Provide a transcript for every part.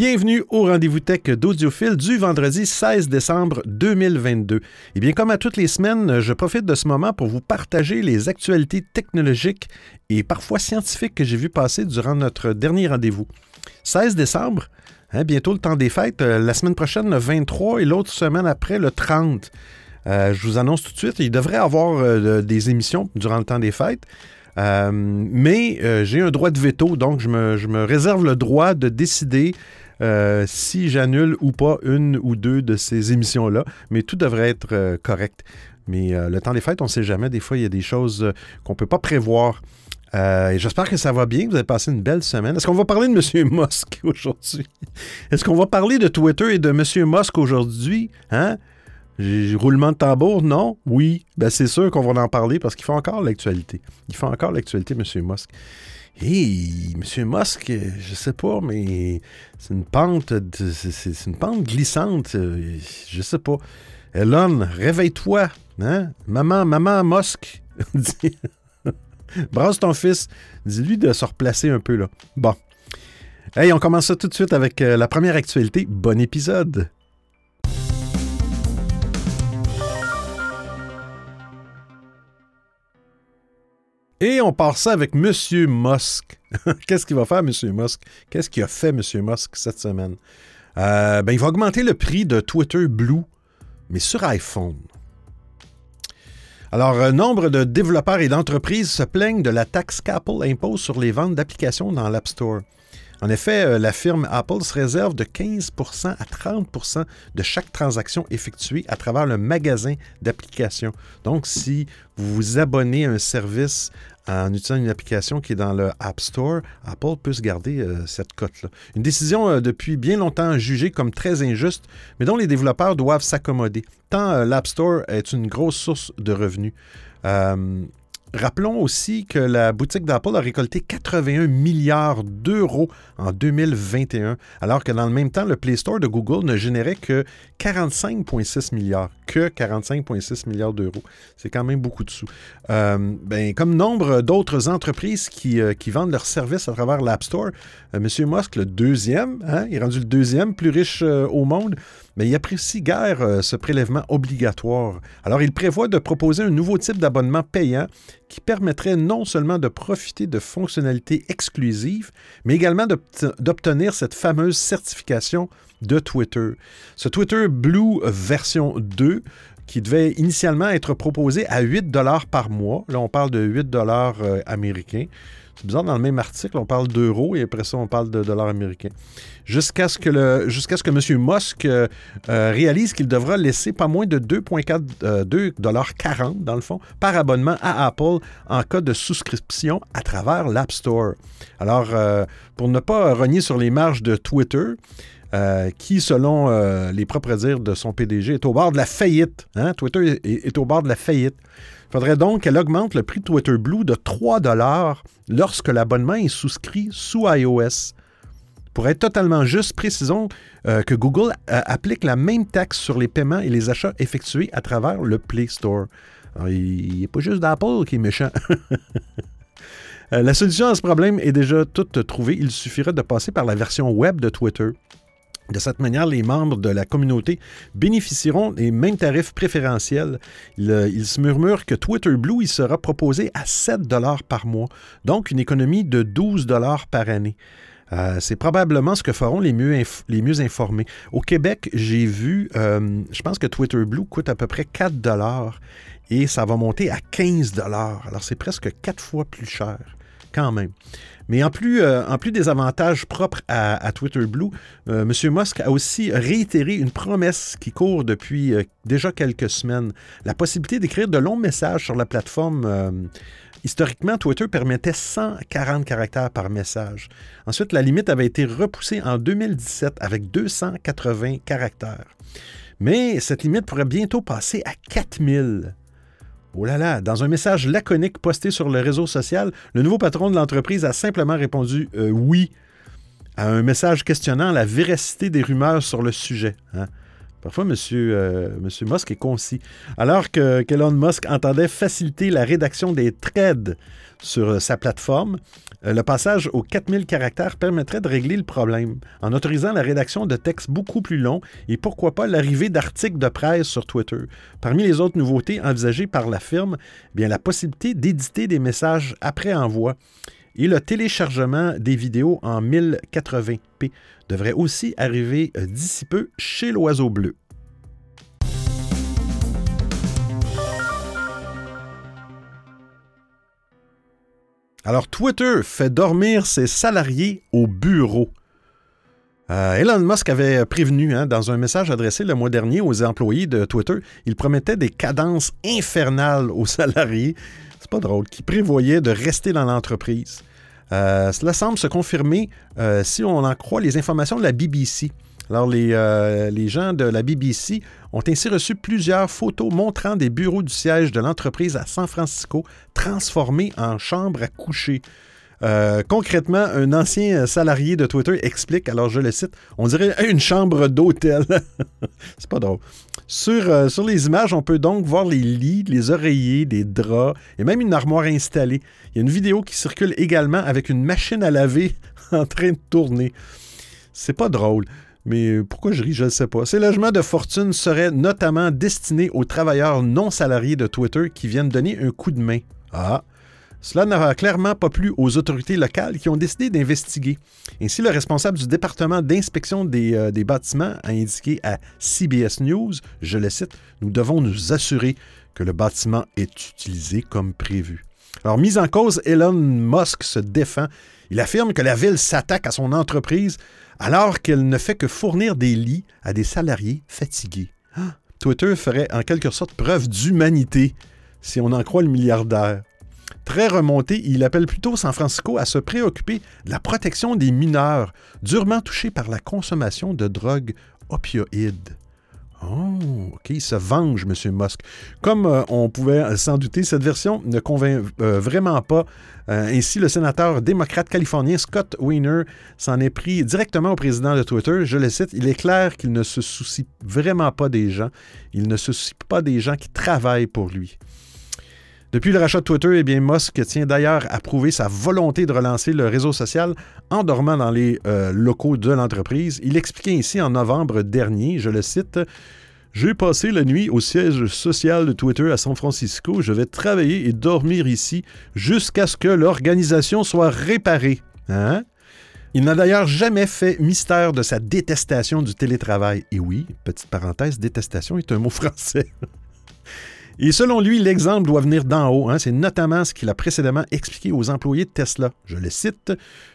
Bienvenue au rendez-vous tech d'Audiophile du vendredi 16 décembre 2022. Et bien, comme à toutes les semaines, je profite de ce moment pour vous partager les actualités technologiques et parfois scientifiques que j'ai vu passer durant notre dernier rendez-vous. 16 décembre, hein, bientôt le temps des fêtes, euh, la semaine prochaine le 23 et l'autre semaine après le 30. Euh, je vous annonce tout de suite, il devrait y avoir euh, des émissions durant le temps des fêtes. Mais j'ai un droit de veto, donc je me, réserve le droit de décider euh, si j'annule ou pas une ou deux de ces émissions-là. Mais tout devrait être correct. Mais le temps des fêtes, on ne sait jamais. Des fois, il y a des choses qu'on ne peut pas prévoir. j'espère que ça va bien, vous avez passé une belle semaine. Est-ce qu'on va parler de M. Musk aujourd'hui? Est-ce qu'on va parler de Twitter et de M. Musk aujourd'hui? Hein? Roulement de tambour, non? Oui. Ben, c'est sûr qu'on va en parler parce qu'il fait encore l'actualité. Il fait encore l'actualité, M. Musk. Hé, M. Musk, je sais pas, mais c'est une pente, c'est une pente glissante. Je sais pas. Elon, réveille-toi. Hein? Maman, maman Musk. Brasse ton fils. Dis-lui de se replacer un peu, là. Bon. Hey, on commence ça tout de suite avec euh, la première actualité. Bon épisode. Et on part ça avec M. Musk. Qu'est-ce qu'il va faire, M. Musk? Qu'est-ce qu'il a fait, M. Musk, cette semaine? Euh, ben, il va augmenter le prix de Twitter Blue, mais sur iPhone. Alors, un nombre de développeurs et d'entreprises se plaignent de la taxe qu'Apple impose sur les ventes d'applications dans l'App Store. En effet, euh, la firme Apple se réserve de 15% à 30% de chaque transaction effectuée à travers le magasin d'applications. Donc, si vous vous abonnez à un service en utilisant une application qui est dans le App Store, Apple peut se garder euh, cette cote-là. Une décision euh, depuis bien longtemps jugée comme très injuste, mais dont les développeurs doivent s'accommoder, tant l'App Store est une grosse source de revenus. Rappelons aussi que la boutique d'Apple a récolté 81 milliards d'euros en 2021, alors que dans le même temps, le Play Store de Google ne générait que 45,6 milliards, que 45,6 milliards d'euros. C'est quand même beaucoup de sous. Euh, ben, comme nombre d'autres entreprises qui, euh, qui, vendent leurs services à travers l'App Store, euh, M. Musk, le deuxième, hein, est rendu le deuxième plus riche au monde, mais il apprécie guère euh, ce prélèvement obligatoire. Alors, il prévoit de proposer un nouveau type d'abonnement payant qui permettrait non seulement de profiter de fonctionnalités exclusives, mais également d'obtenir cette fameuse certification de Twitter. Ce Twitter Blue version 2 qui devait initialement être proposé à 8 dollars par mois. Là, on parle de 8 dollars euh, américains. C'est bizarre, dans le même article, on parle d'euros et après ça, on parle de dollars américains. Jusqu'à ce que, ce que M. Musk euh, euh, réalise qu'il devra laisser pas moins de 2,4 euh, dollars 40 dans le fond, par abonnement à Apple en cas de souscription à travers l'App Store. Alors, pour ne pas renier sur les marges de Twitter, qui, selon les propres dires de son PDG, est au bord de la faillite. Hein? Twitter est, au bord de la faillite. Il faudrait donc qu'elle augmente le prix de Twitter Blue de 3 lorsque l'abonnement est souscrit sous iOS. Pour être totalement juste, précisons euh, que Google euh, applique la même taxe sur les paiements et les achats effectués à travers le Play Store. il n'est pas juste d'Apple qui est méchant. Euh, la solution à ce problème est déjà toute trouvée. Il suffirait de passer par la version web de Twitter. De cette manière, les membres de la communauté bénéficieront des mêmes tarifs préférentiels. Il, se murmure que Twitter Blue il sera proposé à 7 dollars par mois, donc une économie de 12 dollars par année. Euh, c'est probablement ce que feront les mieux, informés. Au Québec, j'ai vu, euh, je pense que Twitter Blue coûte à peu près 4 dollars et ça va monter à 15 dollars. Alors c'est presque quatre fois plus cher quand même. Mais en plus, euh, en plus des avantages propres à, Twitter Blue, euh, M. Musk a aussi réitéré une promesse qui court depuis euh, déjà quelques semaines, la possibilité d'écrire de longs messages sur la plateforme. Historiquement, Twitter permettait 140 caractères par message. Ensuite, la limite avait été repoussée en 2017 avec 280 caractères. Mais cette limite pourrait bientôt passer à 4000. Oh là là, dans un message laconique posté sur le réseau social, le nouveau patron de l'entreprise a simplement répondu euh, oui à un message questionnant la véracité des rumeurs sur le sujet. Hein. Parfois, M. Euh, Musk est concis. Alors que qu'Elon Musk entendait faciliter la rédaction des threads sur euh, sa plateforme, euh, le passage aux 4000 caractères permettrait de régler le problème en autorisant la rédaction de textes beaucoup plus longs et pourquoi pas l'arrivée d'articles de presse sur Twitter. Parmi les autres nouveautés envisagées par la firme, eh bien la possibilité d'éditer des messages après envoi et le téléchargement des vidéos en 1080p devrait aussi arriver euh, d'ici peu chez l'oiseau bleu. Alors, Twitter fait dormir ses salariés au bureau. Euh, Elon Musk avait prévenu hein, dans un message adressé le mois dernier aux employés de Twitter, il promettait des cadences infernales aux salariés. C'est pas drôle, qui prévoyait de rester dans l'entreprise. Euh, cela semble se confirmer euh, si on en croit les informations de la BBC. Alors, les, les, gens de la BBC ont ainsi reçu plusieurs photos montrant des bureaux du siège de l'entreprise à San Francisco transformés en chambres à coucher. Euh, concrètement, un ancien salarié de Twitter explique, alors je le cite, on dirait une chambre d'hôtel. C'est pas drôle. Sur, euh, sur, les images, on peut donc voir les lits, les oreillers, des draps et même une armoire installée. Il y a une vidéo qui circule également avec une machine à laver en train de tourner. C'est pas drôle. Mais pourquoi je ris, je ne sais pas. Ces logements de fortune seraient notamment destinés aux travailleurs non salariés de Twitter qui viennent donner un coup de main. Ah, cela n'aura clairement pas plu aux autorités locales qui ont décidé d'investiguer. Ainsi, le responsable du département d'inspection des, euh, bâtiments a indiqué à CBS News, je le cite, Nous devons nous assurer que le bâtiment est utilisé comme prévu. Alors, mise en cause, Elon Musk se défend. Il affirme que la ville s'attaque à son entreprise alors qu'elle ne fait que fournir des lits à des salariés fatigués. Ah, Twitter ferait en quelque sorte preuve d'humanité, si on en croit le milliardaire. Très remonté, il appelle plutôt San Francisco à se préoccuper de la protection des mineurs durement touchés par la consommation de drogues opioïdes. Oh, OK, il se venge, M. Musk. Comme euh, on pouvait s'en douter, cette version ne convainc euh, vraiment pas. Euh, ainsi, le sénateur démocrate californien Scott Weiner s'en est pris directement au président de Twitter. Je le cite, il est clair qu'il ne se soucie vraiment pas des gens. Il ne se soucie pas des gens qui travaillent pour lui. Depuis le rachat de Twitter, eh bien, Musk tient d'ailleurs à prouver sa volonté de relancer le réseau social en dormant dans les euh, locaux de l'entreprise. Il expliquait ici en novembre dernier, je le cite, j'ai passé la nuit au siège social de Twitter à San Francisco. Je vais travailler et dormir ici jusqu'à ce que l'organisation soit réparée. Hein? Il n'a d'ailleurs jamais fait mystère de sa détestation du télétravail. Et oui, petite parenthèse, détestation est un mot français. Et selon lui, l'exemple doit venir d'en haut. Hein. C'est notamment ce qu'il a précédemment expliqué aux employés de Tesla. Je le cite,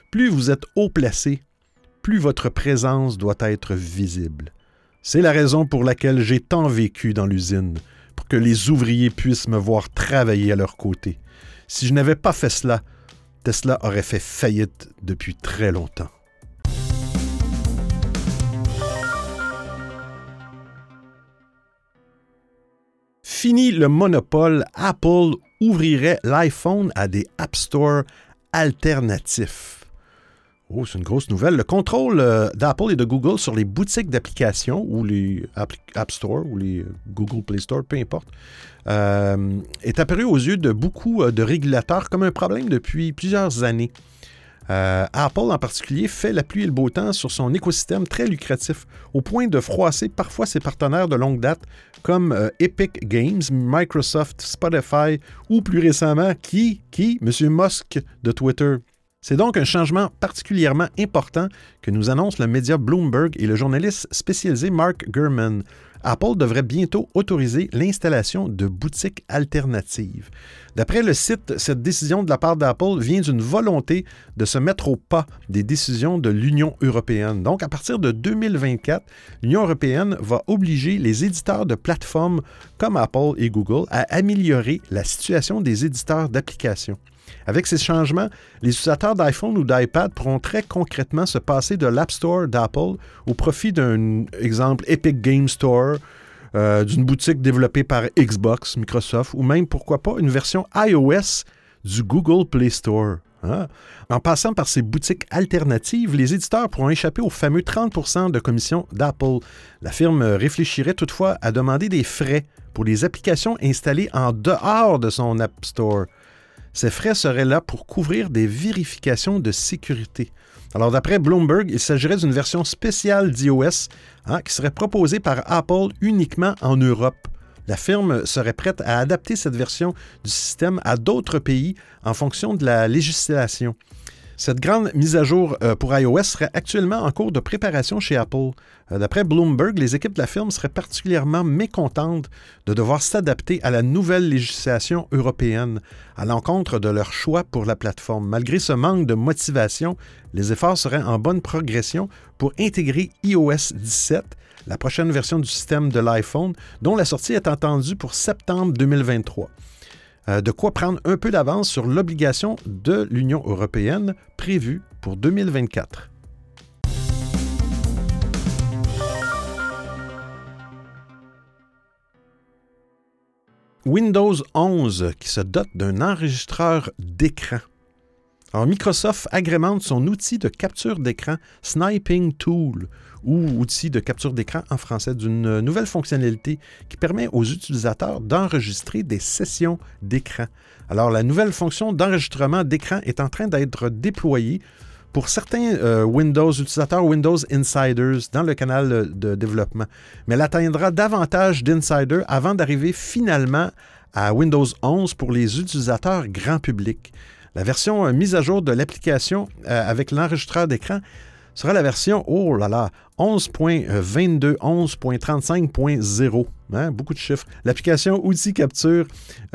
Plus vous êtes haut placé, plus votre présence doit être visible. C'est la raison pour laquelle j'ai tant vécu dans l'usine, pour que les ouvriers puissent me voir travailler à leur côté. Si je n'avais pas fait cela, Tesla aurait fait faillite depuis très longtemps. Fini le monopole, Apple ouvrirait l'iPhone à des App Store alternatifs. Oh, c'est une grosse nouvelle. Le contrôle euh, d'Apple et de Google sur les boutiques d'applications ou les App Store ou les Google Play Store, peu importe, euh, est apparu aux yeux de beaucoup euh, de régulateurs comme un problème depuis plusieurs années. Euh, Apple en particulier fait la pluie et le beau temps sur son écosystème très lucratif, au point de froisser parfois ses partenaires de longue date comme euh, Epic Games, Microsoft, Spotify ou plus récemment qui, qui, M. Musk de Twitter. C'est donc un changement particulièrement important que nous annonce le média Bloomberg et le journaliste spécialisé Mark Gurman. Apple devrait bientôt autoriser l'installation de boutiques alternatives. D'après le site, cette décision de la part d'Apple vient d'une volonté de se mettre au pas des décisions de l'Union européenne. Donc, à partir de 2024, l'Union européenne va obliger les éditeurs de plateformes comme Apple et Google à améliorer la situation des éditeurs d'applications. Avec ces changements, les utilisateurs d'iPhone ou d'iPad pourront très concrètement se passer de l'App Store d'Apple au profit d'un exemple Epic Game Store, euh, d'une boutique développée par Xbox, Microsoft, ou même, pourquoi pas, une version iOS du Google Play Store. Hein? En passant par ces boutiques alternatives, les éditeurs pourront échapper aux fameux 30% de commission d'Apple. La firme réfléchirait toutefois à demander des frais pour les applications installées en dehors de son App Store. Ces frais seraient là pour couvrir des vérifications de sécurité. Alors, d'après Bloomberg, il s'agirait d'une version spéciale d'iOS hein, qui serait proposée par Apple uniquement en Europe. La firme serait prête à adapter cette version du système à d'autres pays en fonction de la législation. Cette grande mise à jour euh, pour iOS serait actuellement en cours de préparation chez Apple. Euh, d'après Bloomberg, les équipes de la firme seraient particulièrement mécontentes de devoir s'adapter à la nouvelle législation européenne, à l'encontre de leur choix pour la plateforme. Malgré ce manque de motivation, les efforts seraient en bonne progression pour intégrer iOS 17, la prochaine version du système de l'iPhone, dont la sortie est attendue pour septembre 2023. Euh, de quoi prendre un peu d'avance sur l'obligation de l'Union européenne prévue pour 2024. Windows 11 qui se dote d'un enregistreur d'écran. Microsoft agrémente son outil de capture d'écran Sniping Tool ou outil de capture d'écran en français d'une nouvelle fonctionnalité qui permet aux utilisateurs d'enregistrer des sessions d'écran. Alors la nouvelle fonction d'enregistrement d'écran est en train d'être déployée pour certains euh, Windows utilisateurs Windows Insiders dans le canal de développement, mais elle atteindra davantage d'insiders avant d'arriver finalement à Windows 11 pour les utilisateurs grand public. La version euh, mise à jour de l'application euh, avec l'enregistreur d'écran sera la version, oh là là, 11.22, 11.35.0. Hein, beaucoup de chiffres. L'application Outil Capture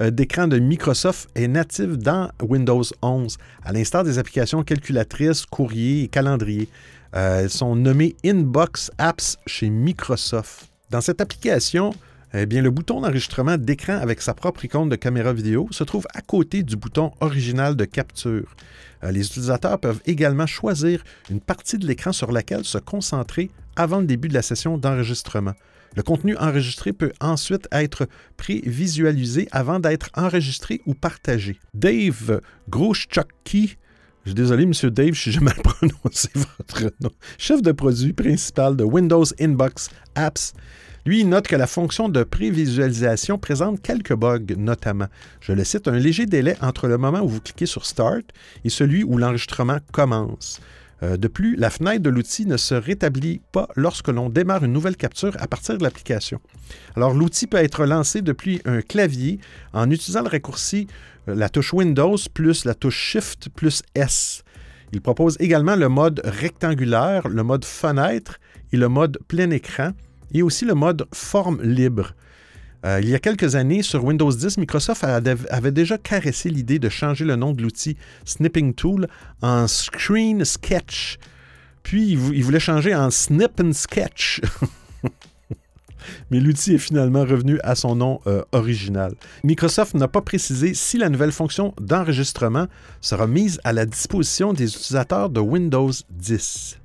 euh, d'écran de Microsoft est native dans Windows 11, à l'instar des applications calculatrices, courrier et calendrier. Euh, elles sont nommées Inbox Apps chez Microsoft. Dans cette application, eh bien, le bouton d'enregistrement d'écran avec sa propre icône de caméra vidéo se trouve à côté du bouton original de capture. Euh, les utilisateurs peuvent également choisir une partie de l'écran sur laquelle se concentrer avant le début de la session d'enregistrement. Le contenu enregistré peut ensuite être prévisualisé avant d'être enregistré ou partagé. Dave Groschocki, je suis désolé, monsieur Dave, mal prononcé votre nom, chef de produit principal de Windows Inbox Apps, lui, note que la fonction de prévisualisation présente quelques bugs, notamment, je le cite, un léger délai entre le moment où vous cliquez sur Start et celui où l'enregistrement commence. Euh, de plus, la fenêtre de l'outil ne se rétablit pas lorsque l'on démarre une nouvelle capture à partir de l'application. Alors, l'outil peut être lancé depuis un clavier en utilisant le raccourci euh, la touche Windows plus la touche Shift plus S. Il propose également le mode rectangulaire, le mode fenêtre et le mode plein écran et aussi le mode forme libre. Euh, il y a quelques années, sur Windows 10, Microsoft avait déjà caressé l'idée de changer le nom de l'outil Snipping Tool en Screen Sketch. Puis, il voulait changer en Snip Sketch. Mais l'outil est finalement revenu à son nom euh, original. Microsoft n'a pas précisé si la nouvelle fonction d'enregistrement sera mise à la disposition des utilisateurs de Windows 10.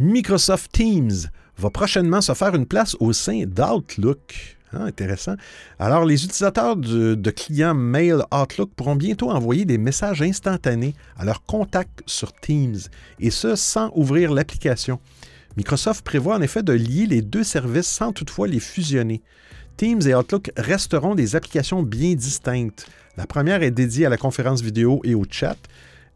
Microsoft Teams va prochainement se faire une place au sein d'Outlook. Ah, intéressant. Alors, les utilisateurs de, clients Mail Outlook pourront bientôt envoyer des messages instantanés à leurs contacts sur Teams, et ce sans ouvrir l'application. Microsoft prévoit en effet de lier les deux services sans toutefois les fusionner. Teams et Outlook resteront des applications bien distinctes. La première est dédiée à la conférence vidéo et au chat,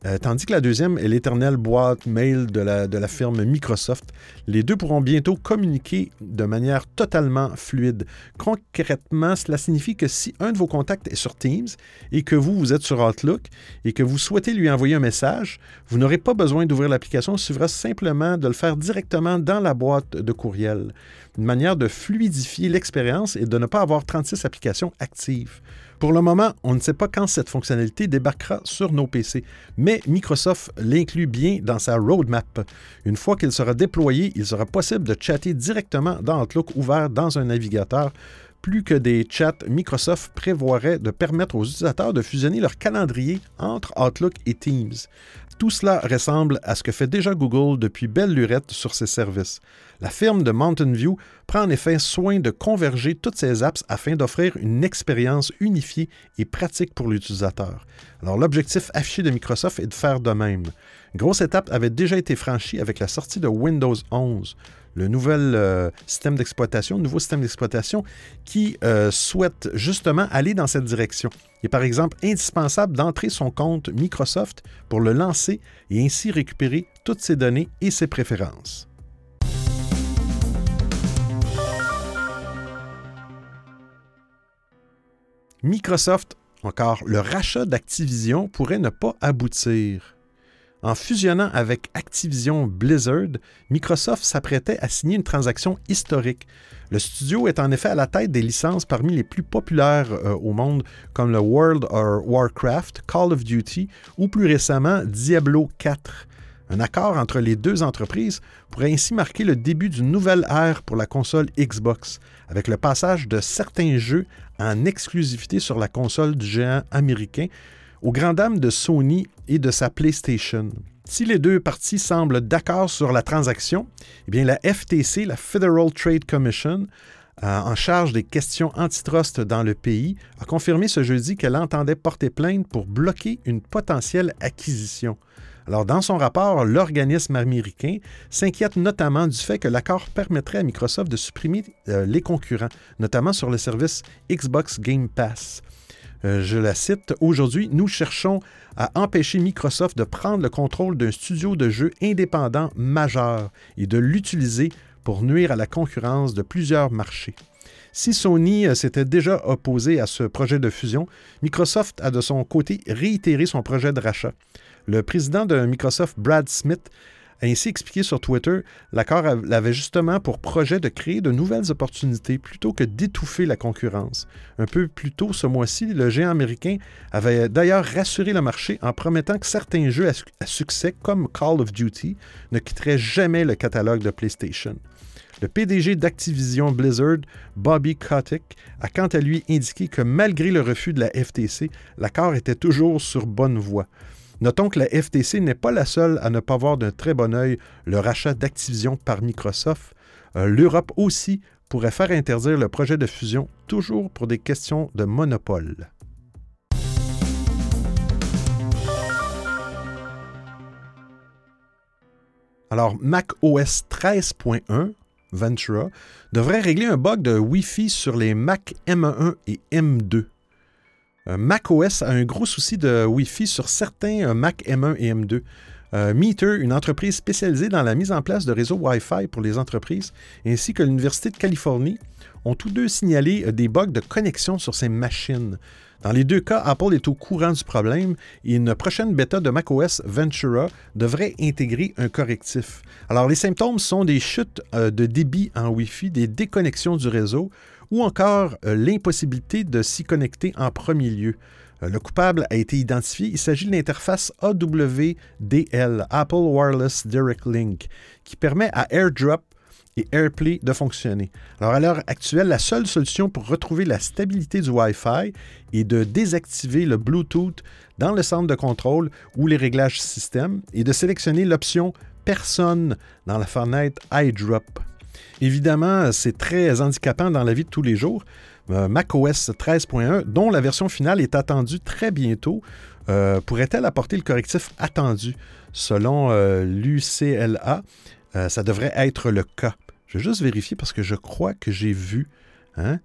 euh, tandis que la deuxième est l'éternelle boîte mail de la, de la firme Microsoft. Les deux pourront bientôt communiquer de manière totalement fluide. Concrètement, cela signifie que si un de vos contacts est sur Teams et que vous, vous êtes sur Outlook et que vous souhaitez lui envoyer un message, vous n'aurez pas besoin d'ouvrir l'application, il suffira simplement de le faire directement dans la boîte de courriel. Une manière de fluidifier l'expérience et de ne pas avoir 36 applications actives. Pour le moment, on ne sait pas quand cette fonctionnalité débarquera sur nos PC, mais Microsoft l'inclut bien dans sa roadmap. Une fois qu'il sera déployé, il sera possible de chatter directement dans Outlook ouvert dans un navigateur Plus que des chats, Microsoft prévoirait de permettre aux utilisateurs de fusionner leur calendrier entre Outlook et Teams. Tout cela ressemble à ce que fait déjà Google depuis belle lurette sur ses services. La firme de Mountain View prend en effet soin de converger toutes ses apps afin d'offrir une expérience unifiée et pratique pour l'utilisateur. Alors l'objectif affiché de Microsoft est de faire de même. Grosse étape avait déjà été franchie avec la sortie de Windows 11 le nouvel euh, système d'exploitation, nouveau système d'exploitation qui euh, souhaite justement aller dans cette direction. Il est par exemple indispensable d'entrer son compte Microsoft pour le lancer et ainsi récupérer toutes ses données et ses préférences. Microsoft, encore, le rachat d'Activision pourrait ne pas aboutir. En fusionnant avec Activision Blizzard, Microsoft s'apprêtait à signer une transaction historique. Le studio est en effet à la tête des licences parmi les plus populaires euh, au monde, comme le World of Warcraft, Call of Duty ou plus récemment Diablo 4. Un accord entre les deux entreprises pourrait ainsi marquer le début d'une nouvelle ère pour la console Xbox, avec le passage de certains jeux en exclusivité sur la console du géant américain, aux grandes dames de Sony et de sa PlayStation. Si les deux parties semblent d'accord sur la transaction, eh la FTC, la Federal Trade Commission, euh, en charge des questions antitrust dans le pays, a confirmé ce jeudi qu'elle entendait porter plainte pour bloquer une potentielle acquisition. Alors, dans son rapport, l'organisme américain s'inquiète notamment du fait que l'accord permettrait à Microsoft de supprimer euh, les concurrents, notamment sur le service Xbox Game Pass. Euh, je la cite, Aujourd'hui, nous cherchons à empêcher Microsoft de prendre le contrôle d'un studio de jeux indépendant majeur et de l'utiliser pour nuire à la concurrence de plusieurs marchés. Si Sony euh, s'était déjà opposé à ce projet de fusion, Microsoft a de son côté réitéré son projet de rachat. Le président de Microsoft, Brad Smith, ainsi expliqué sur Twitter, l'accord avait justement pour projet de créer de nouvelles opportunités plutôt que d'étouffer la concurrence. Un peu plus tôt ce mois-ci, le géant américain avait d'ailleurs rassuré le marché en promettant que certains jeux à, succès, comme Call of Duty, ne quitteraient jamais le catalogue de PlayStation. Le PDG d'Activision Blizzard, Bobby Kotick, a quant à lui indiqué que malgré le refus de la FTC, l'accord était toujours sur bonne voie. Notons que la FTC n'est pas la seule à ne pas voir d'un très bon œil le rachat d'Activision par Microsoft. Euh, L'Europe aussi pourrait faire interdire le projet de fusion, toujours pour des questions de monopole. Alors, Mac OS 13.1 Ventura devrait régler un bug de Wi-Fi sur les Mac M1 et M2. Euh, macOS a un gros souci de Wi-Fi sur certains euh, Mac M1 et M2. Euh, Meter, une entreprise spécialisée dans la mise en place de réseaux Wi-Fi pour les entreprises, ainsi que l'Université de Californie, ont tous deux signalé des bugs de connexion sur ces machines. Dans les deux cas, Apple est au courant du problème et une prochaine bêta de macOS Ventura devrait intégrer un correctif. Alors, les symptômes sont des chutes de débit en Wi-Fi, des déconnexions du réseau, ou encore euh, l'impossibilité de s'y connecter en premier lieu. Euh, le coupable a été identifié. Il s'agit de l'interface AWDL, Apple Wireless Direct Link, qui permet à AirDrop et AirPlay de fonctionner. Alors à l'heure actuelle, la seule solution pour retrouver la stabilité du Wi-Fi est de désactiver le Bluetooth dans le centre de contrôle ou les réglages système et de sélectionner l'option Personne dans la fenêtre iDrop. Évidemment, c'est très handicapant dans la vie de tous les jours. Euh, macOS 13.1, dont la version finale est attendue très bientôt, euh, pourrait-elle apporter le correctif attendu? Selon euh, l'UCLA, ça devrait être le cas. Je vais juste vérifier parce que je crois que j'ai vu hein,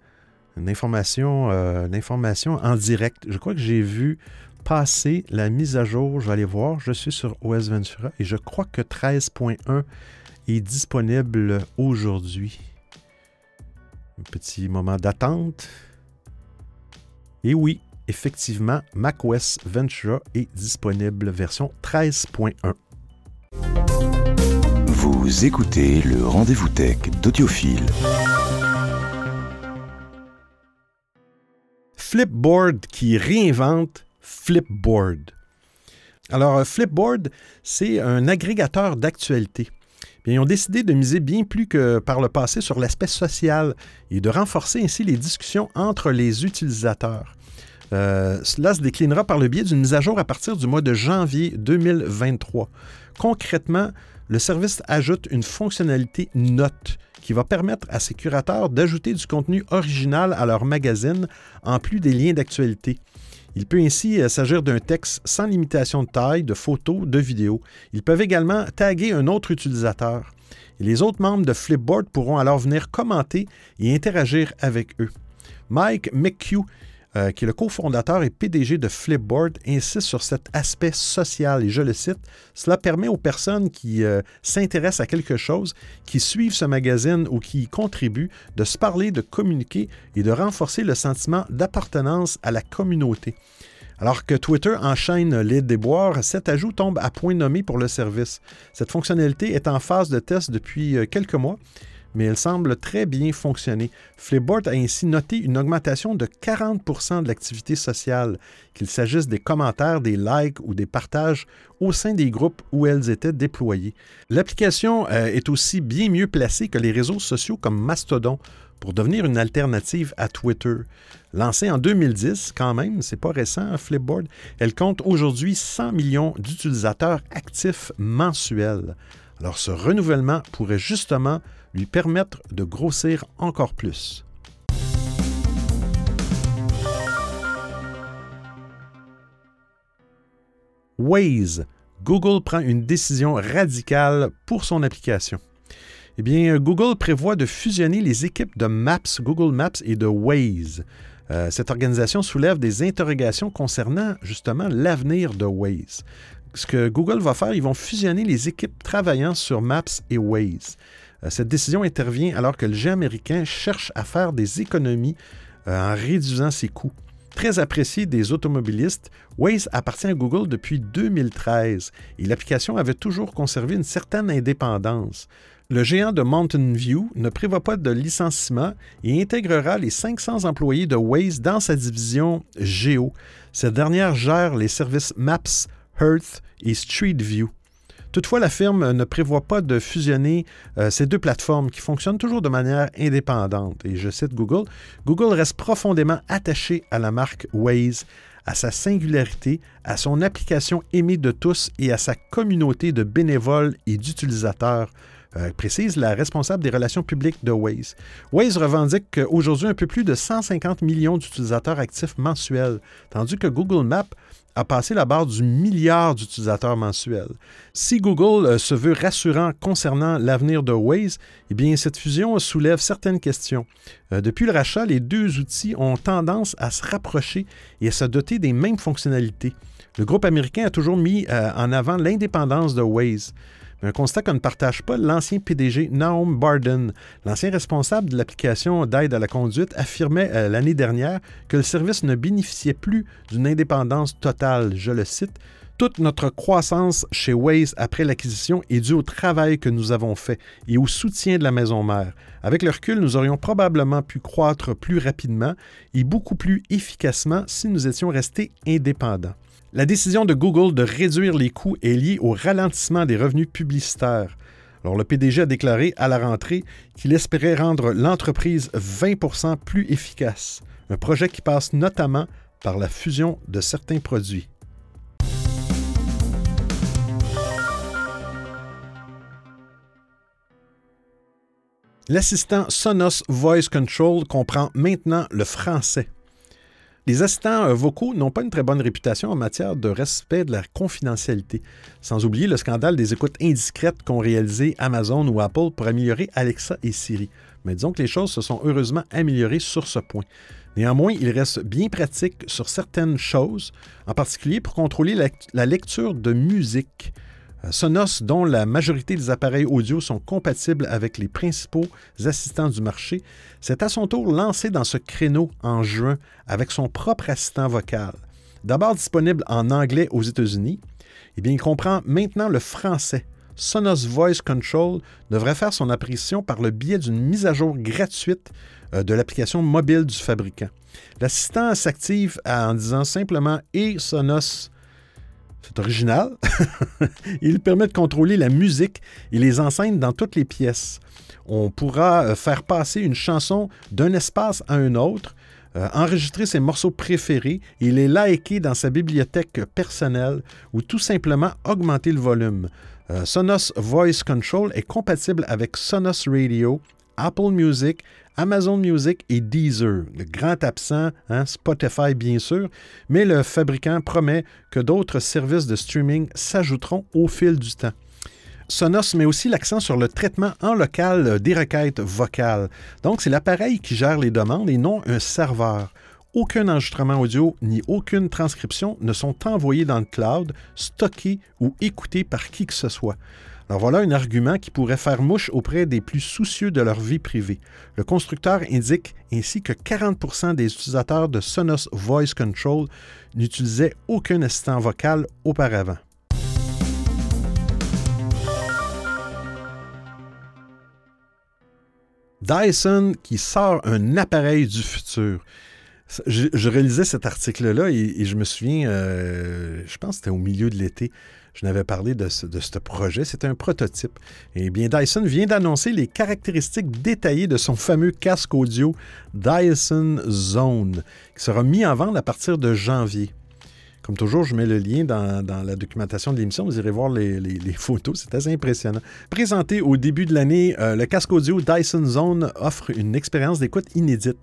une, information, une information en direct. Je crois que j'ai vu passer la mise à jour. Je vais aller voir. Je suis sur OS Ventura et je crois que 13.1 est disponible aujourd'hui. Un petit moment d'attente. Et oui, effectivement, macOS Ventura est disponible version 13.1. Vous écoutez le rendez-vous tech d'Audiophile. Flipboard qui réinvente Flipboard. Alors, Flipboard, c'est un agrégateur d'actualité. Ils ont décidé de miser bien plus que par le passé sur l'aspect social et de renforcer ainsi les discussions entre les utilisateurs. Euh, cela se déclinera par le biais d'une mise à jour à partir du mois de janvier 2023. Concrètement, le service ajoute une fonctionnalité note qui va permettre à ses curateurs d'ajouter du contenu original à leur magazine en plus des liens d'actualité. Il peut ainsi euh, s'agir d'un texte sans limitation de taille, de photos, de vidéos. Ils peuvent également taguer un autre utilisateur. Les autres membres de Flipboard pourront alors venir commenter et interagir avec eux. Mike McHugh euh, qui est le cofondateur et PDG de Flipboard, insiste sur cet aspect social. Et je le cite, cela permet aux personnes qui euh, s'intéressent à quelque chose, qui suivent ce magazine ou qui y contribuent, de se parler, de communiquer et de renforcer le sentiment d'appartenance à la communauté. Alors que Twitter enchaîne les déboires, cet ajout tombe à point nommé pour le service. Cette fonctionnalité est en phase de test depuis euh, quelques mois mais elle semble très bien fonctionner. Flipboard a ainsi noté une augmentation de 40% de l'activité sociale, qu'il s'agisse des commentaires, des likes ou des partages au sein des groupes où elles étaient déployées. L'application euh, est aussi bien mieux placée que les réseaux sociaux comme Mastodon pour devenir une alternative à Twitter. Lancée en 2010, quand même, c'est pas récent, Flipboard, elle compte aujourd'hui 100 millions d'utilisateurs actifs mensuels. Alors ce renouvellement pourrait justement lui permettre de grossir encore plus. Waze. Google prend une décision radicale pour son application. Eh bien, Google prévoit de fusionner les équipes de Maps, Google Maps et de Waze. Euh, cette organisation soulève des interrogations concernant justement l'avenir de Waze. Ce que Google va faire, ils vont fusionner les équipes travaillant sur Maps et Waze. Euh, cette décision intervient alors que le géant américain cherche à faire des économies euh, en réduisant ses coûts. Très apprécié des automobilistes, Waze appartient à Google depuis 2013 et l'application avait toujours conservé une certaine indépendance. Le géant de Mountain View ne prévoit pas de licenciement et intégrera les 500 employés de Waze dans sa division Géo. Cette dernière gère les services Maps, Earth et Street View. Toutefois, la firme ne prévoit pas de fusionner euh, ces deux plateformes qui fonctionnent toujours de manière indépendante. Et je cite Google, Google reste profondément attaché à la marque Waze, à sa singularité, à son application aimée de tous et à sa communauté de bénévoles et d'utilisateurs. Euh, précise la responsable des relations publiques de Waze. Waze revendique aujourd'hui un peu plus de 150 millions d'utilisateurs actifs mensuels, tandis que Google Maps a passé la barre du milliard d'utilisateurs mensuels. Si Google euh, se veut rassurant concernant l'avenir de Waze, eh bien, cette fusion soulève certaines questions. Euh, depuis le rachat, les deux outils ont tendance à se rapprocher et à se doter des mêmes fonctionnalités. Le groupe américain a toujours mis euh, en avant l'indépendance de Waze. Un constat qu'on ne partage pas, l'ancien PDG Naum Barden, l'ancien responsable de l'application d'aide à la conduite, affirmait euh, l'année dernière que le service ne bénéficiait plus d'une indépendance totale. Je le cite. Toute notre croissance chez Waze après l'acquisition est due au travail que nous avons fait et au soutien de la maison mère. Avec le recul, nous aurions probablement pu croître plus rapidement et beaucoup plus efficacement si nous étions restés indépendants. La décision de Google de réduire les coûts est liée au ralentissement des revenus publicitaires. Alors, le PDG a déclaré à la rentrée qu'il espérait rendre l'entreprise 20% plus efficace, un projet qui passe notamment par la fusion de certains produits. L'assistant Sonos Voice Control comprend maintenant le français. Les assistants euh, vocaux n'ont pas une très bonne réputation en matière de respect de la confidentialité, sans oublier le scandale des écoutes indiscrètes qu'ont réalisé Amazon ou Apple pour améliorer Alexa et Siri. Mais disons que les choses se sont heureusement améliorées sur ce point. Néanmoins, il reste bien pratique sur certaines choses, en particulier pour contrôler la lecture de musique. Euh, Sonos, dont la majorité des appareils audio sont compatibles avec les principaux assistants du marché, s'est à son tour lancé dans ce créneau en juin avec son propre assistant vocal. D'abord disponible en anglais aux États-Unis, eh il comprend maintenant le français. Sonos Voice Control devrait faire son apparition par le biais d'une mise à jour gratuite euh, de l'application mobile du fabricant. L'assistant s'active en disant simplement Et Sonos c'est original. Il permet de contrôler la musique et les enceintes dans toutes les pièces. On pourra euh, faire passer une chanson d'un espace à un autre, euh, enregistrer ses morceaux préférés et les liker dans sa bibliothèque personnelle ou tout simplement augmenter le volume. Euh, Sonos Voice Control est compatible avec Sonos Radio, Apple Music, Amazon Music et Deezer. Le grand absent, hein, Spotify bien sûr, mais le fabricant promet que d'autres services de streaming s'ajouteront au fil du temps. Sonos met aussi l'accent sur le traitement en local des requêtes vocales. Donc, c'est l'appareil qui gère les demandes et non un serveur. Aucun enregistrement audio ni aucune transcription ne sont envoyés dans le cloud, stockés ou écoutés par qui que ce soit. Alors voilà un argument qui pourrait faire mouche auprès des plus soucieux de leur vie privée. Le constructeur indique ainsi que 40% des utilisateurs de Sonos Voice Control n'utilisaient aucun assistant vocal auparavant. Dyson qui sort un appareil du futur. Je, réalisais cet article-là et, je me souviens, euh, je pense que c'était au milieu de l'été, je n'avais parlé de ce, projet. C'était un prototype. Et bien, Dyson vient d'annoncer les caractéristiques détaillées de son fameux casque audio Dyson Zone, qui sera mis en vente à partir de janvier. Comme toujours, je mets le lien dans, la documentation de l'émission. Vous irez voir les, photos. C'est assez impressionnant. Présenté au début de l'année, euh, le casque audio Dyson Zone offre une expérience d'écoute inédite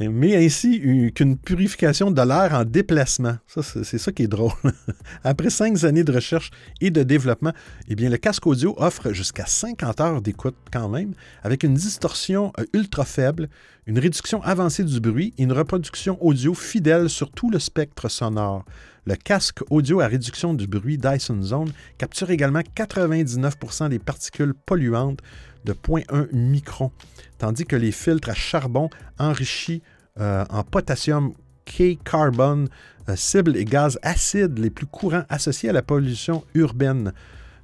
mais ainsi qu'une purification de l'air en déplacement. c'est ça qui est drôle. Après cinq années de recherche et de développement, eh le casque audio offre jusqu'à 50 heures d'écoute quand même, avec une distorsion euh, ultra faible, une réduction avancée du bruit et une reproduction audio fidèle sur tout le spectre sonore. Le casque audio à réduction du bruit Dyson Zone capture également 99% des particules polluantes de 0.1 micron, tandis que les filtres à charbon enrichis euh, en potassium K-carbone euh, ciblent les gaz acides les plus courants associés à la pollution urbaine,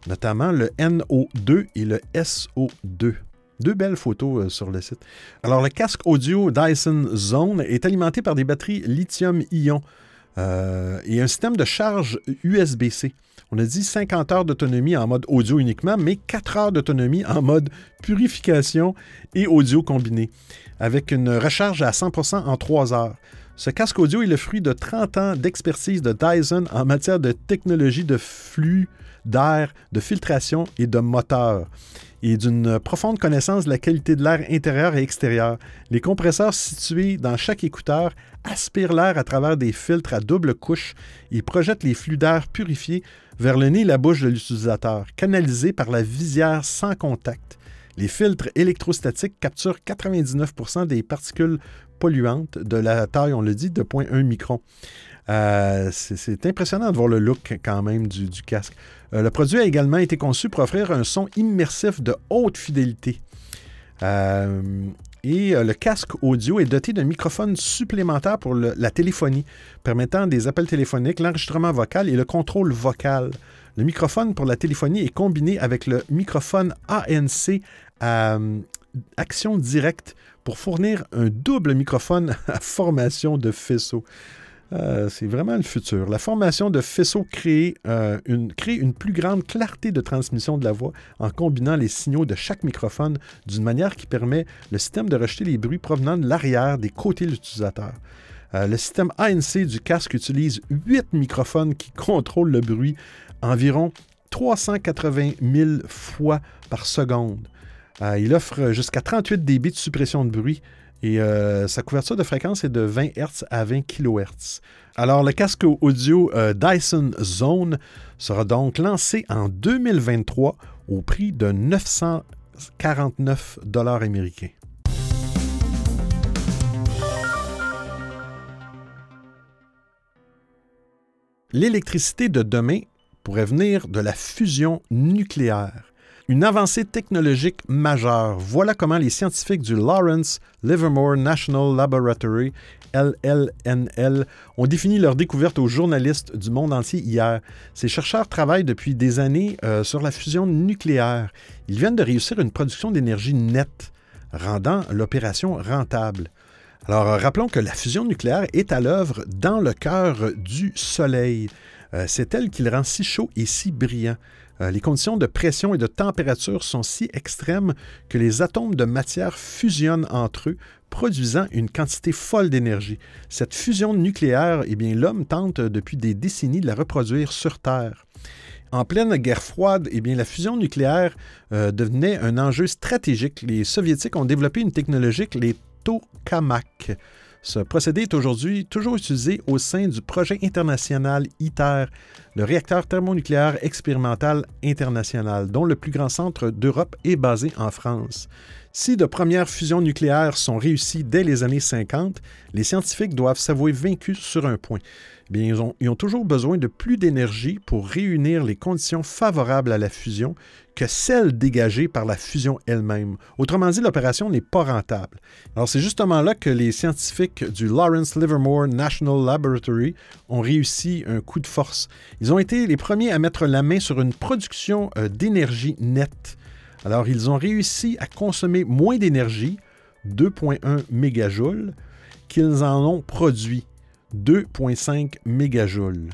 notamment le NO2 et le SO2. Deux belles photos euh, sur le site. Alors, le casque audio Dyson Zone est alimenté par des batteries lithium-ion et un système de charge USB-C. On a dit 50 heures d'autonomie en mode audio uniquement, mais 4 heures d'autonomie en mode purification et audio combiné, avec une recharge à 100% en 3 heures. Ce casque audio est le fruit de 30 ans d'expertise de Dyson en matière de technologie de flux d'air, de filtration et de moteur et d'une profonde connaissance de la qualité de l'air intérieur et extérieur. Les compresseurs situés dans chaque écouteur aspirent l'air à travers des filtres à double couche et projettent les flux d'air purifiés vers le nez et la bouche de l'utilisateur, canalisés par la visière sans contact. Les filtres électrostatiques capturent 99% des particules polluantes de la taille, on le dit, de 0.1 micron. Euh, c'est impressionnant de voir le look quand même du, casque. Euh, le produit a également été conçu pour offrir un son immersif de haute fidélité. Euh, et le casque audio est doté d'un microphone supplémentaire pour la téléphonie, permettant des appels téléphoniques, l'enregistrement vocal et le contrôle vocal. Le microphone pour la téléphonie est combiné avec le microphone ANC à action directe pour fournir un double microphone à formation de faisceau. Euh, c'est vraiment le futur. La formation de faisceaux crée, euh, une, crée une plus grande clarté de transmission de la voix en combinant les signaux de chaque microphone d'une manière qui permet le système de rejeter les bruits provenant de l'arrière des côtés de l'utilisateur. Euh, le système ANC du casque utilise 8 microphones qui contrôlent le bruit environ 380 000 fois par seconde. il offre jusqu'à 38 dB de suppression de bruit et euh, sa couverture de fréquence est de 20 Hz à 20 kHz. Alors, le casque audio euh, Dyson Zone sera donc lancé en 2023 au prix de 949 dollars américains. L'électricité de demain pourrait venir de la fusion nucléaire. Une avancée technologique majeure. Voilà comment les scientifiques du Lawrence Livermore National Laboratory, LLNL, ont défini leur découverte aux journalistes du monde entier hier. Ces chercheurs travaillent depuis des années euh, sur la fusion nucléaire. Ils viennent de réussir une production d'énergie nette, rendant l'opération rentable. Alors, rappelons que la fusion nucléaire est à l'œuvre dans le cœur du Soleil. Euh, c'est elle qui le rend si chaud et si brillant. Euh, les conditions de pression et de température sont si extrêmes que les atomes de matière fusionnent entre eux, produisant une quantité folle d'énergie. Cette fusion nucléaire, eh bien, l'homme tente depuis des décennies de la reproduire sur Terre. En pleine guerre froide, eh bien, la fusion nucléaire euh, devenait un enjeu stratégique. Les Soviétiques ont développé une technologie, les tokamaks. Ce procédé est aujourd'hui toujours utilisé au sein du projet international ITER, le réacteur thermonucléaire expérimental international, dont le plus grand centre d'Europe est basé en France. Si de premières fusions nucléaires sont réussies dès les années 50, les scientifiques doivent s'avouer vaincus sur un point. Bien, ils, ont, ils ont toujours besoin de plus d'énergie pour réunir les conditions favorables à la fusion que celles dégagées par la fusion elle-même. Autrement dit, l'opération n'est pas rentable. Alors c'est justement là que les scientifiques du Lawrence Livermore National Laboratory ont réussi un coup de force. Ils ont été les premiers à mettre la main sur une production euh, d'énergie nette. Alors ils ont réussi à consommer moins d'énergie, 2,1 mégajoules, qu'ils en ont produit. 2,5 mégajoules.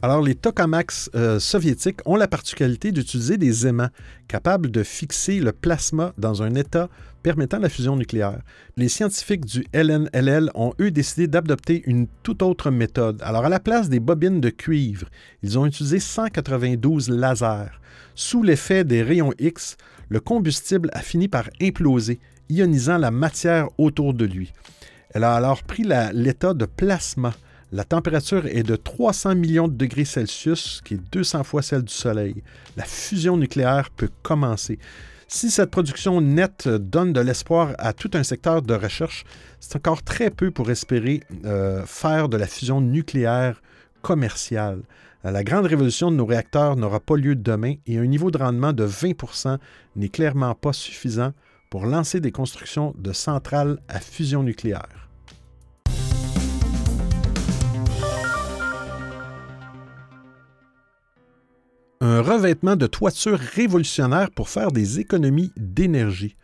Alors, les tokamaks euh, soviétiques ont la particularité d'utiliser des aimants capables de fixer le plasma dans un état permettant la fusion nucléaire. Les scientifiques du LNLL ont, eux, décidé d'adopter une toute autre méthode. Alors, à la place des bobines de cuivre, ils ont utilisé 192 lasers. Sous l'effet des rayons X, le combustible a fini par imploser, ionisant la matière autour de lui. Elle a alors pris l'état de plasma. La température est de 300 millions de degrés Celsius, qui est 200 fois celle du Soleil. La fusion nucléaire peut commencer. Si cette production nette donne de l'espoir à tout un secteur de recherche, c'est encore très peu pour espérer euh, faire de la fusion nucléaire commerciale. La grande révolution de nos réacteurs n'aura pas lieu demain et un niveau de rendement de 20% n'est clairement pas suffisant pour lancer des constructions de centrales à fusion nucléaire. Un revêtement de toiture révolutionnaire pour faire des économies d'énergie.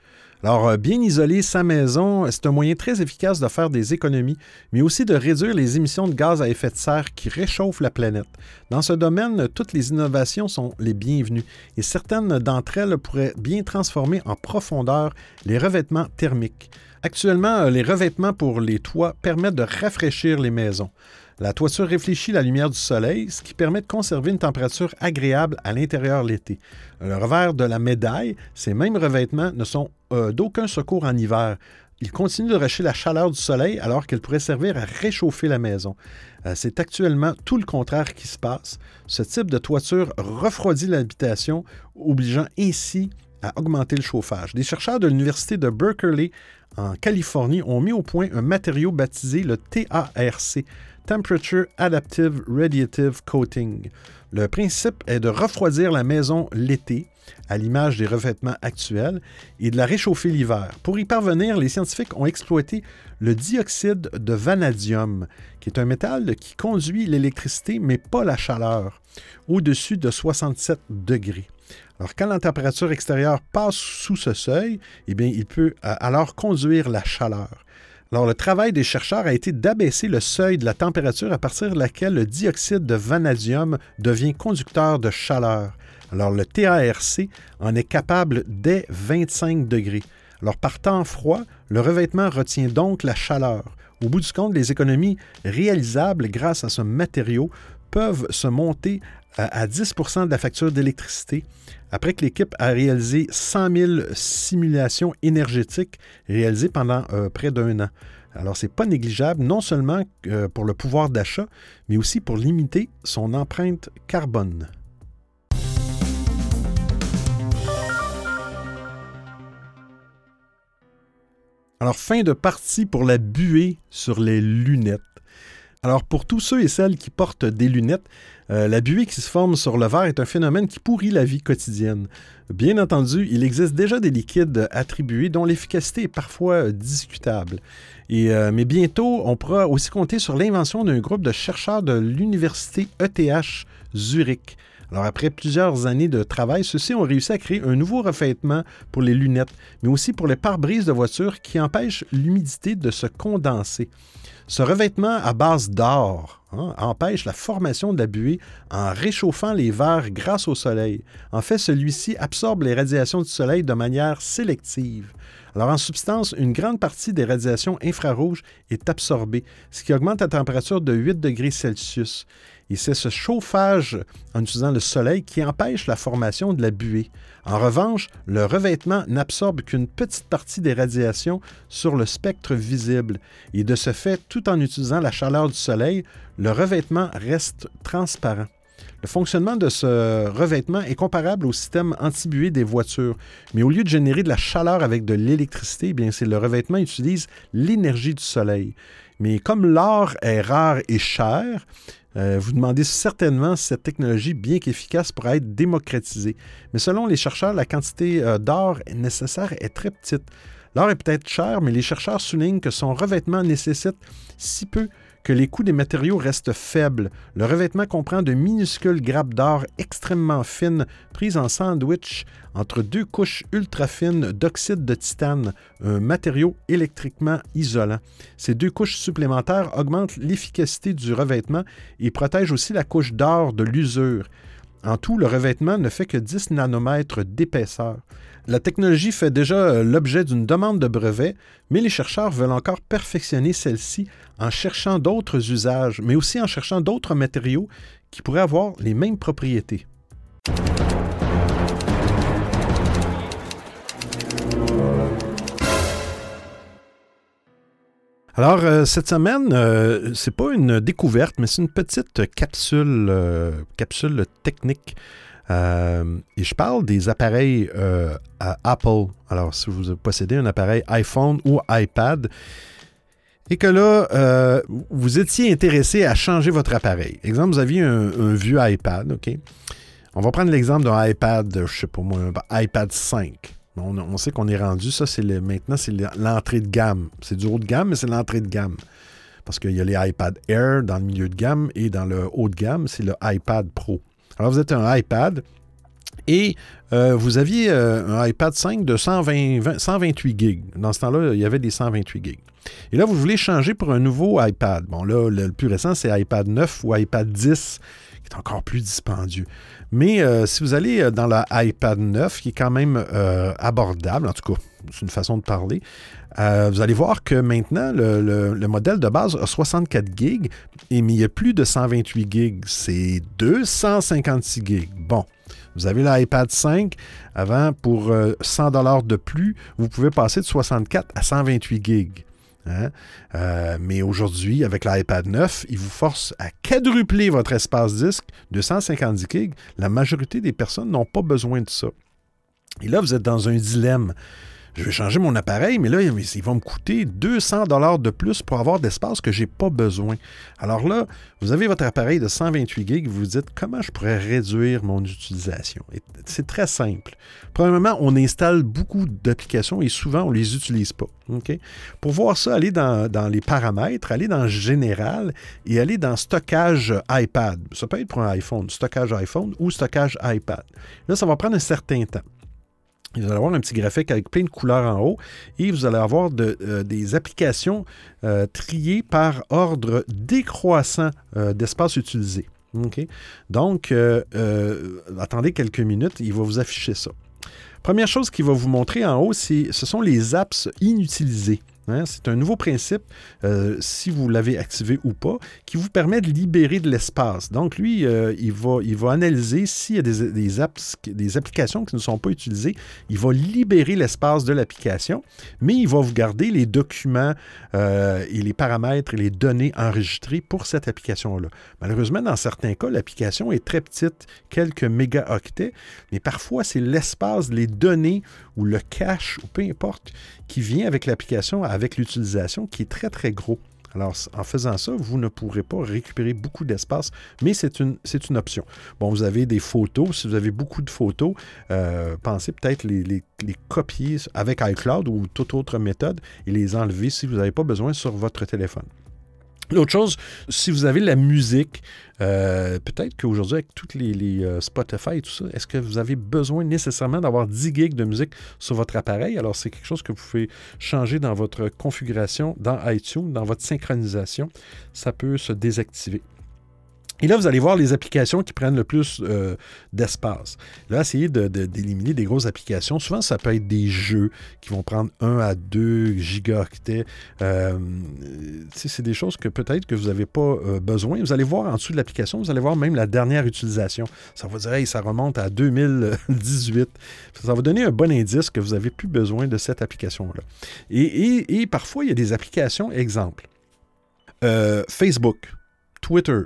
Alors, euh, bien isoler sa maison, c'est un moyen très efficace de faire des économies, mais aussi de réduire les émissions de gaz à effet de serre qui réchauffent la planète. Dans ce domaine, toutes les innovations sont les bienvenues et certaines d'entre elles pourraient bien transformer en profondeur les revêtements thermiques. Actuellement, euh, les revêtements pour les toits permettent de rafraîchir les maisons. La toiture réfléchit la lumière du soleil, ce qui permet de conserver une température agréable à l'intérieur l'été. Le revers de la médaille, ces mêmes revêtements ne sont euh, d'aucun secours en hiver. Ils continuent de rejeter la chaleur du soleil alors qu'elle pourrait servir à réchauffer la maison. Euh, c'est actuellement tout le contraire qui se passe. Ce type de toiture refroidit l'habitation, obligeant ainsi à augmenter le chauffage. Des chercheurs de l'Université de Berkeley en Californie ont mis au point un matériau baptisé le TARC, Temperature Adaptive Radiative Coating. Le principe est de refroidir la maison l'été, à l'image des revêtements actuels, et de la réchauffer l'hiver. Pour y parvenir, les scientifiques ont exploité le dioxyde de vanadium, qui est un métal qui conduit l'électricité, mais pas la chaleur, au-dessus de 67 degrés. Alors, quand la température extérieure passe sous ce seuil, eh bien, il peut euh, alors conduire la chaleur. Alors, le travail des chercheurs a été d'abaisser le seuil de la température à partir de laquelle le dioxyde de vanadium devient conducteur de chaleur. Alors, le TARC en est capable dès 25 degrés. Alors, par temps froid, le revêtement retient donc la chaleur. Au bout du compte, les économies réalisables grâce à ce matériau peuvent se monter à 10% de la facture d'électricité après que l'équipe a réalisé 100 000 simulations énergétiques réalisées pendant euh, près d'un an. Alors, ce n'est pas négligeable, non seulement euh, pour le pouvoir d'achat, mais aussi pour limiter son empreinte carbone. Alors, fin de partie pour la buée sur les lunettes. Alors, pour tous ceux et celles qui portent des lunettes, euh, la buée qui se forme sur le verre est un phénomène qui pourrit la vie quotidienne. Bien entendu, il existe déjà des liquides attribués dont l'efficacité est parfois discutable. Et, euh, mais bientôt, on pourra aussi compter sur l'invention d'un groupe de chercheurs de l'Université ETH Zurich. Alors, après plusieurs années de travail, ceux-ci ont réussi à créer un nouveau revêtement pour les lunettes, mais aussi pour les pare-brises de voiture qui empêchent l'humidité de se condenser. Ce revêtement à base d'or hein, empêche la formation de la buée en réchauffant les verres grâce au soleil. En fait, celui-ci absorbe les radiations du soleil de manière sélective. Alors, en substance, une grande partie des radiations infrarouges est absorbée, ce qui augmente la température de 8 degrés Celsius. Et c'est ce chauffage en utilisant le soleil qui empêche la formation de la buée. En revanche, le revêtement n'absorbe qu'une petite partie des radiations sur le spectre visible. Et de ce fait, tout en utilisant la chaleur du soleil, le revêtement reste transparent. Le fonctionnement de ce revêtement est comparable au système anti-buée des voitures, mais au lieu de générer de la chaleur avec de l'électricité, eh bien c'est le revêtement utilise l'énergie du soleil. Mais comme l'or est rare et cher, euh, vous demandez certainement si cette technologie, bien qu'efficace, pourrait être démocratisée. Mais selon les chercheurs, la quantité euh, d'or nécessaire est très petite. L'or est peut-être cher, mais les chercheurs soulignent que son revêtement nécessite si peu que les coûts des matériaux restent faibles. Le revêtement comprend de minuscules grappes d'or extrêmement fines prises en sandwich entre deux couches ultra fines d'oxyde de titane, un matériau électriquement isolant. Ces deux couches supplémentaires augmentent l'efficacité du revêtement et protègent aussi la couche d'or de l'usure. En tout, le revêtement ne fait que 10 nanomètres d'épaisseur. La technologie fait déjà euh, l'objet d'une demande de brevet, mais les chercheurs veulent encore perfectionner celle-ci en cherchant d'autres usages, mais aussi en cherchant d'autres matériaux qui pourraient avoir les mêmes propriétés. Alors, euh, cette semaine, euh, c'est pas une découverte, mais c'est une petite capsule, capsule technique euh, et je parle des appareils euh, Apple. Alors, si vous possédez un appareil iPhone ou iPad, et que là, euh, vous étiez intéressé à changer votre appareil. Exemple, vous aviez un, vieux iPad, OK? On va prendre l'exemple d'un iPad, je ne sais pas moi, iPad 5. On, sait qu'on est rendu, ça, c'est maintenant, c'est l'entrée de gamme. C'est du haut de gamme, mais c'est l'entrée de gamme. Parce qu'il y a les iPad Air dans le milieu de gamme et dans le haut de gamme, c'est le iPad Pro. Alors, vous êtes un iPad et euh, vous aviez euh, un iPad 5 de 128 gigs. Dans ce temps-là, il y avait des 128 gigs. Et là, vous voulez changer pour un nouveau iPad. Bon, là, le, plus récent, c'est iPad 9 ou iPad 10, qui est encore plus dispendieux. Mais euh, si vous allez dans l'iPad 9, qui est quand même abordable, en tout cas, c'est une façon de parler, vous allez voir que maintenant, le, modèle de base a 64 gigs, mais il y a plus de 128 gigs. C'est 256 gigs. Bon. Vous avez l'iPad 5. Avant, pour 100 euh, dollars de plus, vous pouvez passer de 64 à 128 gigs. Hein? Euh, mais aujourd'hui, avec l'iPad 9, il vous force à quadrupler votre espace disque de 150 gigs. La majorité des personnes n'ont pas besoin de ça. Et là, vous êtes dans un dilemme je vais changer mon appareil, mais là, il va me coûter 200 dollars de plus pour avoir d'espace que je n'ai pas besoin. Alors là, vous avez votre appareil de 128 gigs, vous vous dites comment je pourrais réduire mon utilisation? C'est très simple. Premièrement, on installe beaucoup d'applications et souvent, on ne les utilise pas. Pour voir ça, allez dans, dans, les paramètres, allez dans Général et allez dans Stockage iPad. Ça peut être pour un iPhone, stockage iPhone ou stockage iPad. Là, ça va prendre un certain temps. Vous allez avoir un petit graphique avec plein de couleurs en haut et vous allez avoir euh, des applications euh, triées par ordre décroissant euh, d'espace utilisé. Donc, attendez quelques minutes, il va vous afficher ça. Première chose qu'il va vous montrer en haut, ce sont les apps inutilisées. Hein, c'est un nouveau principe, euh, si vous l'avez activé ou pas, qui vous permet de libérer de l'espace. Donc, lui, euh, il, va, analyser s'il y a des, apps, des applications qui ne sont pas utilisées. Il va libérer l'espace de l'application, mais il va vous garder les documents euh, et les paramètres et les données enregistrées pour cette application-là. Malheureusement, dans certains cas, l'application est très petite, quelques mégaoctets, mais parfois, c'est l'espace, les données ou le cache, ou peu importe, qui vient avec l'application, avec l'utilisation, qui est très, très gros. Alors, en faisant ça, vous ne pourrez pas récupérer beaucoup d'espace, mais c'est une, une option. Bon, vous avez des photos. Si vous avez beaucoup de photos, euh, pensez peut-être les, les, copier avec iCloud ou toute autre méthode et les enlever si vous n'avez pas besoin sur votre téléphone. L'autre chose, si vous avez la musique, euh, peut-être qu'aujourd'hui, avec toutes les, les euh, Spotify et tout ça, est-ce que vous avez besoin nécessairement d'avoir 10 gigs de musique sur votre appareil? Alors, c'est quelque chose que vous pouvez changer dans votre configuration, dans iTunes, dans votre synchronisation. Ça peut se désactiver. Et là, vous allez voir les applications qui prennent le plus euh, d'espace. Là, essayez d'éliminer des grosses applications. Souvent, ça peut être des jeux qui vont prendre 1 à 2 gigaoctets. Euh, c'est des choses que peut-être que vous n'avez pas euh, besoin. Vous allez voir en dessous de l'application, vous allez voir même la dernière utilisation. Ça va dire, hey, ça remonte à 2018. Ça va donner un bon indice que vous n'avez plus besoin de cette application-là. Et, et, parfois, il y a des applications, exemple, Facebook, Twitter,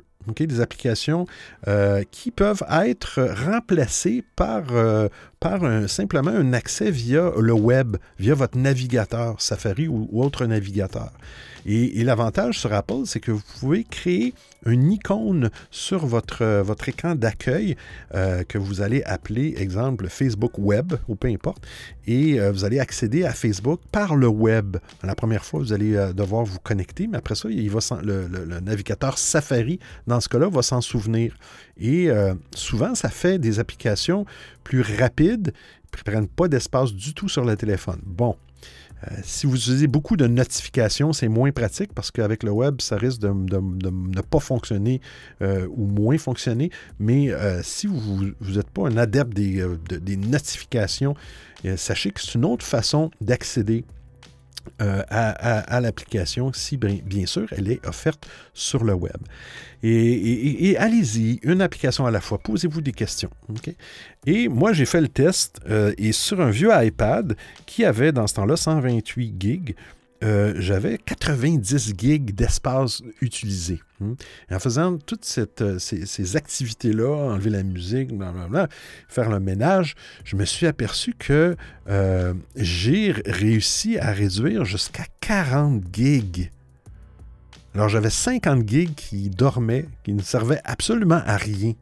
des applications euh, qui peuvent être remplacées par, euh, par simplement un accès via le web, via votre navigateur Safari ou, autre navigateur. Et, l'avantage sur Apple, c'est que vous pouvez créer une icône sur votre, votre écran d'accueil euh, que vous allez appeler, exemple, Facebook Web, ou peu importe, et vous allez accéder à Facebook par le web. La première fois, vous allez devoir vous connecter, mais après ça, va le, navigateur Safari, dans ce cas-là, va s'en souvenir. Et souvent, ça fait des applications plus rapides, qui ne prennent pas d'espace du tout sur le téléphone. Bon. Euh, si vous utilisez beaucoup de notifications, c'est moins pratique parce qu'avec le web, ça risque de, ne pas fonctionner euh, ou moins fonctionner. Mais euh, si vous n'êtes pas un adepte des, des notifications, sachez que c'est une autre façon d'accéder euh, à, l'application si bien, sûr elle est offerte sur le web. Et, allez-y, une application à la fois, posez-vous des questions. Et moi, j'ai fait le test euh, et sur un vieux iPad qui avait dans ce temps-là 128 gigs, euh, j'avais 90 gigs d'espace utilisé. Hmm. en faisant toutes euh, ces, activités-là, enlever la musique, faire le ménage, je me suis aperçu que euh, j'ai réussi à réduire jusqu'à 40 gigs. Alors j'avais 50 gigs qui dormaient, qui ne servaient absolument à rien.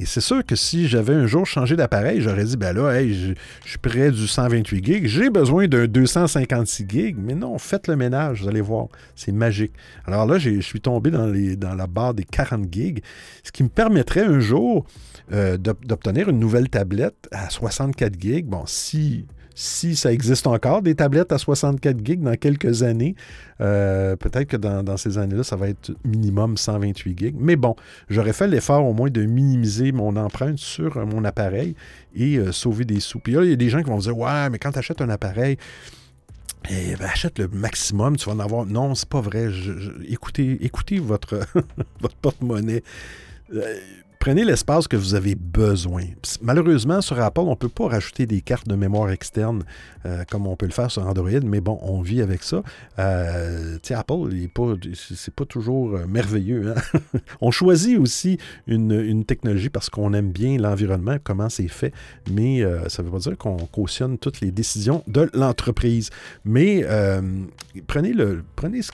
Et c'est sûr que si j'avais un jour changé d'appareil, j'aurais dit, ben là, je, suis près du 128 gigs, j'ai besoin d'un 256 gigs. Mais non, faites le ménage, vous allez voir, c'est magique. Alors là, je suis tombé dans la barre des 40 gigs, ce qui me permettrait un jour euh, d'obtenir une nouvelle tablette à 64 gigs. Bon, si si ça existe encore, des tablettes à 64 gigs dans quelques années. Euh, peut-être que dans, ces années-là, ça va être minimum 128 gigs. Mais bon, j'aurais fait l'effort au moins de minimiser mon empreinte sur euh, mon appareil et euh, sauver des sous. Puis là, il y a des gens qui vont dire Ouais, mais quand tu achètes un appareil, eh ben, achète le maximum, tu vas en avoir. Non, c'est pas vrai. écoutez, écoutez votre, votre porte-monnaie prenez l'espace que vous avez besoin. Malheureusement, sur Apple, on ne peut pas rajouter des cartes de mémoire externes euh, comme on peut le faire sur Android, mais bon, on vit avec ça. Euh, Apple, c'est pas toujours euh, merveilleux. Hein. on choisit aussi une, technologie parce qu'on aime bien l'environnement, comment c'est fait, mais ça ne veut pas dire qu'on cautionne toutes les décisions de l'entreprise. Mais prenez, le, prenez ce,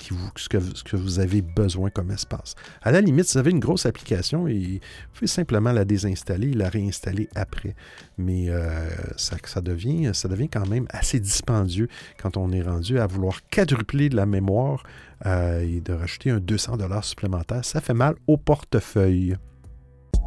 que, vous avez besoin comme espace. À la limite, si vous avez une grosse application et simplement la désinstaller et la réinstaller après. Mais euh, ça, devient quand même assez dispendieux quand on est rendu à vouloir quadrupler de la mémoire euh, et de rajouter un 200 supplémentaire. Ça fait mal au portefeuille.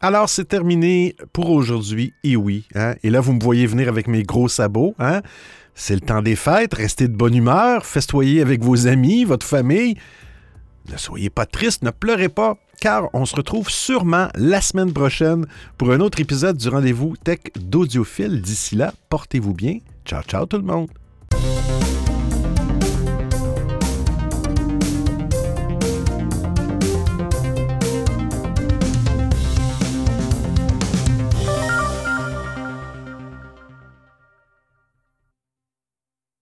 Alors, c'est terminé pour aujourd'hui, et oui. Hein? Et là, vous me voyez venir avec mes gros sabots. Hein? C'est le temps des fêtes, restez de bonne humeur, festoyez avec vos amis, votre famille. Ne soyez pas triste, ne pleurez pas, car on se retrouve sûrement la semaine prochaine pour un autre épisode du rendez-vous tech d'audiophile. D'ici là, portez-vous bien. Ciao, ciao tout le monde.